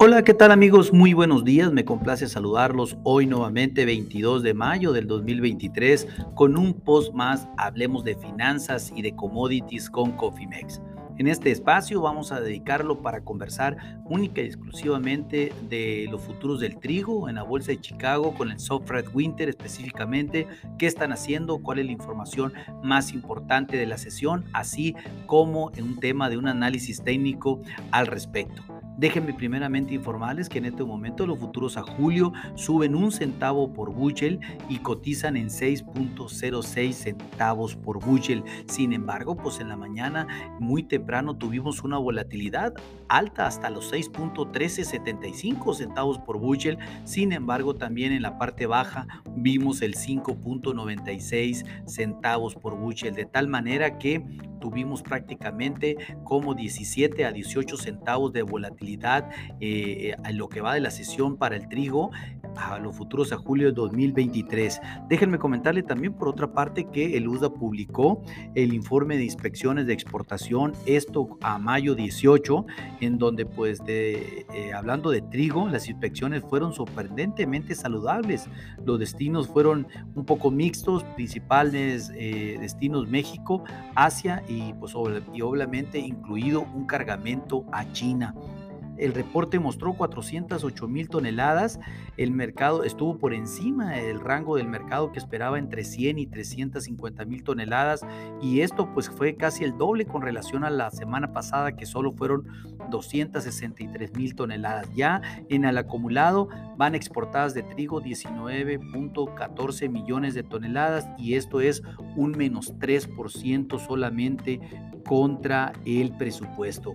Hola, ¿qué tal amigos? Muy buenos días, me complace saludarlos hoy nuevamente 22 de mayo del 2023 con un post más, hablemos de finanzas y de commodities con Cofimex. En este espacio vamos a dedicarlo para conversar única y exclusivamente de los futuros del trigo en la bolsa de Chicago con el soft red winter específicamente, qué están haciendo, cuál es la información más importante de la sesión, así como en un tema de un análisis técnico al respecto. Déjenme primeramente informarles que en este momento los futuros a julio suben un centavo por Buchel y cotizan en 6.06 centavos por Buchel. Sin embargo, pues en la mañana muy temprano tuvimos una volatilidad alta hasta los 6.1375 centavos por Buchel. Sin embargo, también en la parte baja vimos el 5.96 centavos por Buchel, de tal manera que tuvimos prácticamente como 17 a 18 centavos de volatilidad eh, en lo que va de la sesión para el trigo a los futuros a julio de 2023. Déjenme comentarle también por otra parte que el USDA publicó el informe de inspecciones de exportación, esto a mayo 18, en donde pues de, eh, hablando de trigo, las inspecciones fueron sorprendentemente saludables. Los destinos fueron un poco mixtos, principales eh, destinos México, Asia y pues y obviamente incluido un cargamento a China. El reporte mostró 408 mil toneladas. El mercado estuvo por encima del rango del mercado que esperaba entre 100 y 350 mil toneladas. Y esto pues fue casi el doble con relación a la semana pasada que solo fueron 263 mil toneladas. Ya en el acumulado van exportadas de trigo 19.14 millones de toneladas y esto es un menos 3% solamente contra el presupuesto.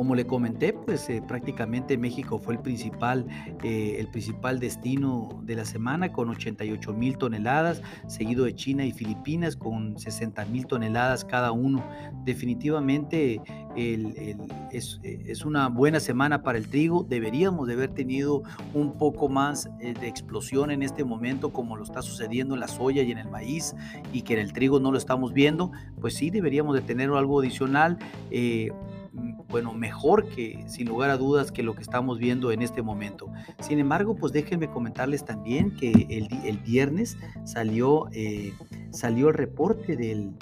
Como le comenté, pues eh, prácticamente México fue el principal, eh, el principal destino de la semana con 88 mil toneladas, seguido de China y Filipinas con 60 mil toneladas cada uno. Definitivamente es, una buena semana para el trigo. Deberíamos de haber tenido un poco más eh, de explosión en este momento como lo está sucediendo en la soya y en el maíz y que en el trigo no lo estamos viendo. Pues sí, deberíamos de tener algo adicional bueno, mejor que, sin lugar a dudas, que lo que estamos viendo en este momento. Sin embargo, pues déjenme comentarles también que el, el viernes salió, eh, salió el reporte del,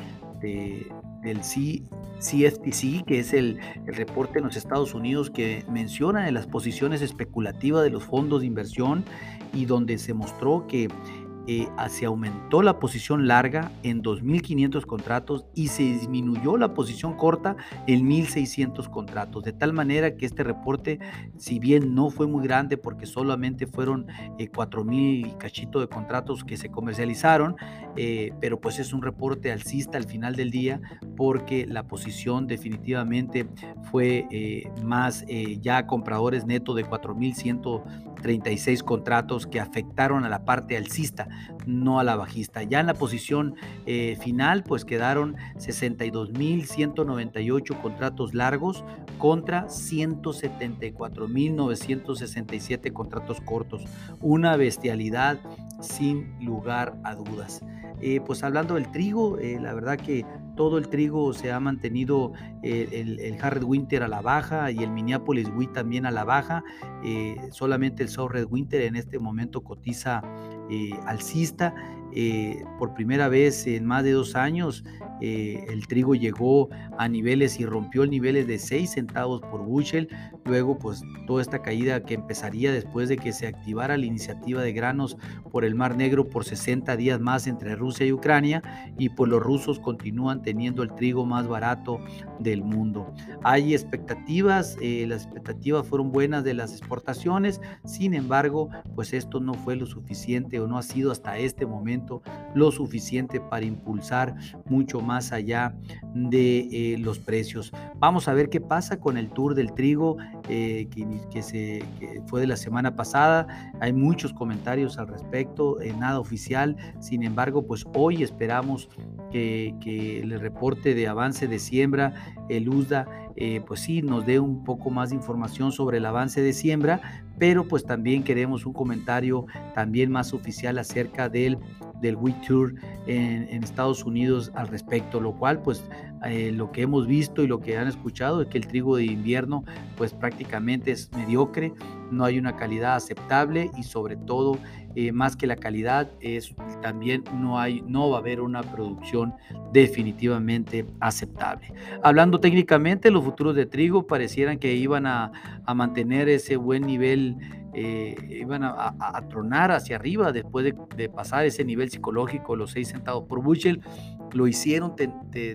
del CFTC, que es el, el, reporte en los Estados Unidos que menciona en las posiciones especulativas de los fondos de inversión y donde se mostró que eh, se aumentó la posición larga en 2.500 contratos y se disminuyó la posición corta en 1.600 contratos. De tal manera que este reporte, si bien no fue muy grande porque solamente fueron eh, 4.000 y cachito de contratos que se comercializaron, eh, pero pues es un reporte alcista al final del día porque la posición definitivamente fue eh, más ya compradores neto de 4.136 contratos que afectaron a la parte alcista no a la bajista. Ya en la posición eh, final, pues quedaron 62.198 contratos largos contra 174.967 contratos cortos. Una bestialidad sin lugar a dudas. Eh, pues hablando del trigo, eh, la verdad que todo el trigo se ha mantenido el, el, Hard Winter a la baja y el Minneapolis Wheat también a la baja. solamente el South Red Winter en este momento cotiza alcista. Por primera vez en más de dos años eh, el trigo llegó a niveles y rompió el niveles de 6 centavos por bushel. Luego, pues toda esta caída que empezaría después de que se activara la iniciativa de granos por el Mar Negro por 60 días más entre Rusia y Ucrania y pues los rusos continúan teniendo el trigo más barato del mundo. Hay expectativas, eh, las expectativas fueron buenas de las exportaciones, sin embargo, pues esto no fue lo suficiente o no ha sido hasta este momento lo suficiente para impulsar mucho más allá de eh, los precios. Vamos a ver qué pasa con el tour del trigo eh, que, se, fue de la semana pasada. Hay muchos comentarios al respecto, eh, nada oficial. Sin embargo, pues hoy esperamos que, que el reporte de avance de siembra, el USDA, pues sí, nos dé un poco más de información sobre el avance de siembra, pero pues también queremos un comentario también más oficial acerca del del Wheat Tour en, Estados Unidos al respecto, lo cual pues eh, lo que hemos visto y lo que han escuchado es que el trigo de invierno pues prácticamente es mediocre, no hay una calidad aceptable y sobre todo eh, más que la calidad es también no hay no va a haber una producción definitivamente aceptable. Hablando técnicamente, los futuros de trigo parecieran que iban a, a mantener ese buen nivel eh, iban a, tronar hacia arriba después de, pasar ese nivel psicológico, los 6 centavos por bushel. Lo hicieron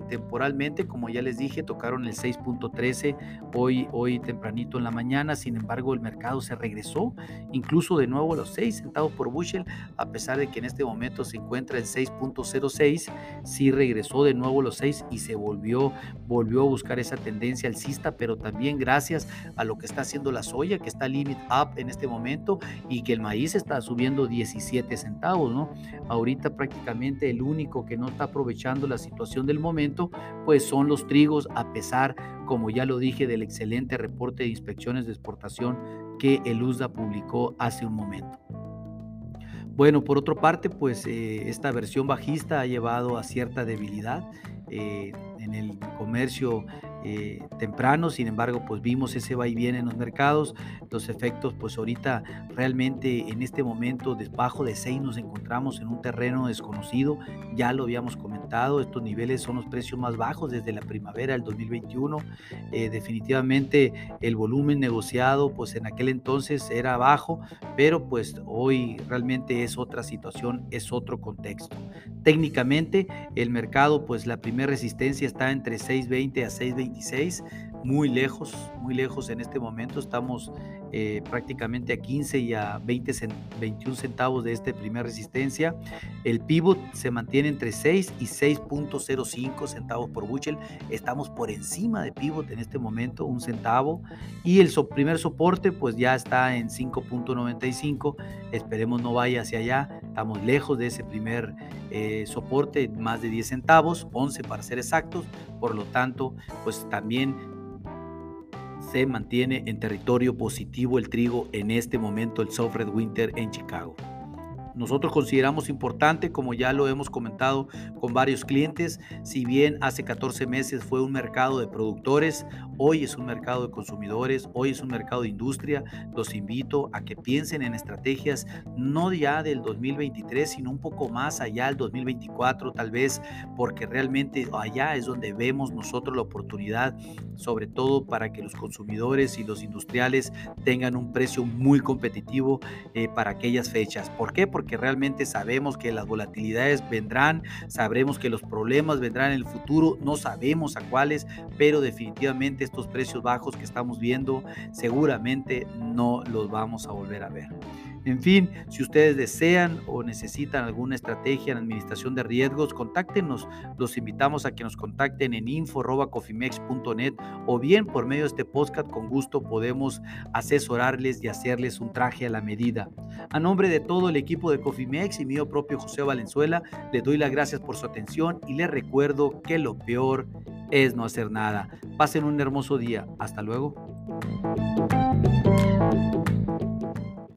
temporalmente, como ya les dije, tocaron el 6.13 hoy, hoy tempranito en la mañana. Sin embargo, el mercado se regresó incluso de nuevo a los 6 centavos por bushel, a pesar de que en este momento se encuentra en 6.06. Sí regresó de nuevo a los 6 y se volvió, volvió a buscar esa tendencia alcista, pero también gracias a lo que está haciendo la soya, que está limit up en este momento y que el maíz está subiendo 17 centavos, ¿no? Ahorita prácticamente el único que no está aprovechando la situación del momento, pues son los trigos, a pesar, como ya lo dije, del excelente reporte de inspecciones de exportación que el USDA publicó hace un momento. Bueno, por otra parte, pues eh, esta versión bajista ha llevado a cierta debilidad eh, en el comercio eh, temprano, sin embargo, pues vimos ese va y viene en los mercados, los efectos, pues ahorita realmente en este momento debajo de 6 nos encontramos en un terreno desconocido, ya lo habíamos comentado, estos niveles son los precios más bajos desde la primavera del 2021, eh, definitivamente el volumen negociado pues en aquel entonces era bajo, pero pues hoy realmente es otra situación, es otro contexto. Técnicamente el mercado pues la primera resistencia está entre 6.20 a 6.26, muy lejos, muy lejos en este momento. Estamos eh, prácticamente a 15 y a 20 21 centavos de esta primera resistencia. El pivot se mantiene entre 6 y 6.05 centavos por bushel. Estamos por encima de pivot en este momento, un centavo. Y el primer soporte pues ya está en 5.95. Esperemos no vaya hacia allá. Estamos lejos de ese primer eh, soporte, más de 10 centavos, 11 para ser exactos. Por lo tanto, pues también se mantiene en territorio positivo el trigo en este momento, el Soft Red Winter en Chicago. Nosotros consideramos importante, como ya lo hemos comentado con varios clientes, si bien hace 14 meses fue un mercado de productores, hoy es un mercado de consumidores, hoy es un mercado de industria, los invito a que piensen en estrategias no ya del 2023, sino un poco más allá del 2024 tal vez, porque realmente allá es donde vemos nosotros la oportunidad, sobre todo para que los consumidores y los industriales tengan un precio muy competitivo eh, para aquellas fechas. ¿Por qué? Porque porque realmente sabemos que las volatilidades vendrán, sabremos que los problemas vendrán en el futuro, no sabemos a cuáles, pero definitivamente estos precios bajos que estamos viendo seguramente no los vamos a volver a ver. En fin, si ustedes desean o necesitan alguna estrategia en administración de riesgos, contáctenos. Los invitamos a que nos contacten en info.cofimex.net o bien por medio de este podcast con gusto podemos asesorarles y hacerles un traje a la medida. A nombre de todo el equipo de Cofimex y mío propio José Valenzuela, le doy las gracias por su atención y les recuerdo que lo peor es no hacer nada. Pasen un hermoso día. Hasta luego.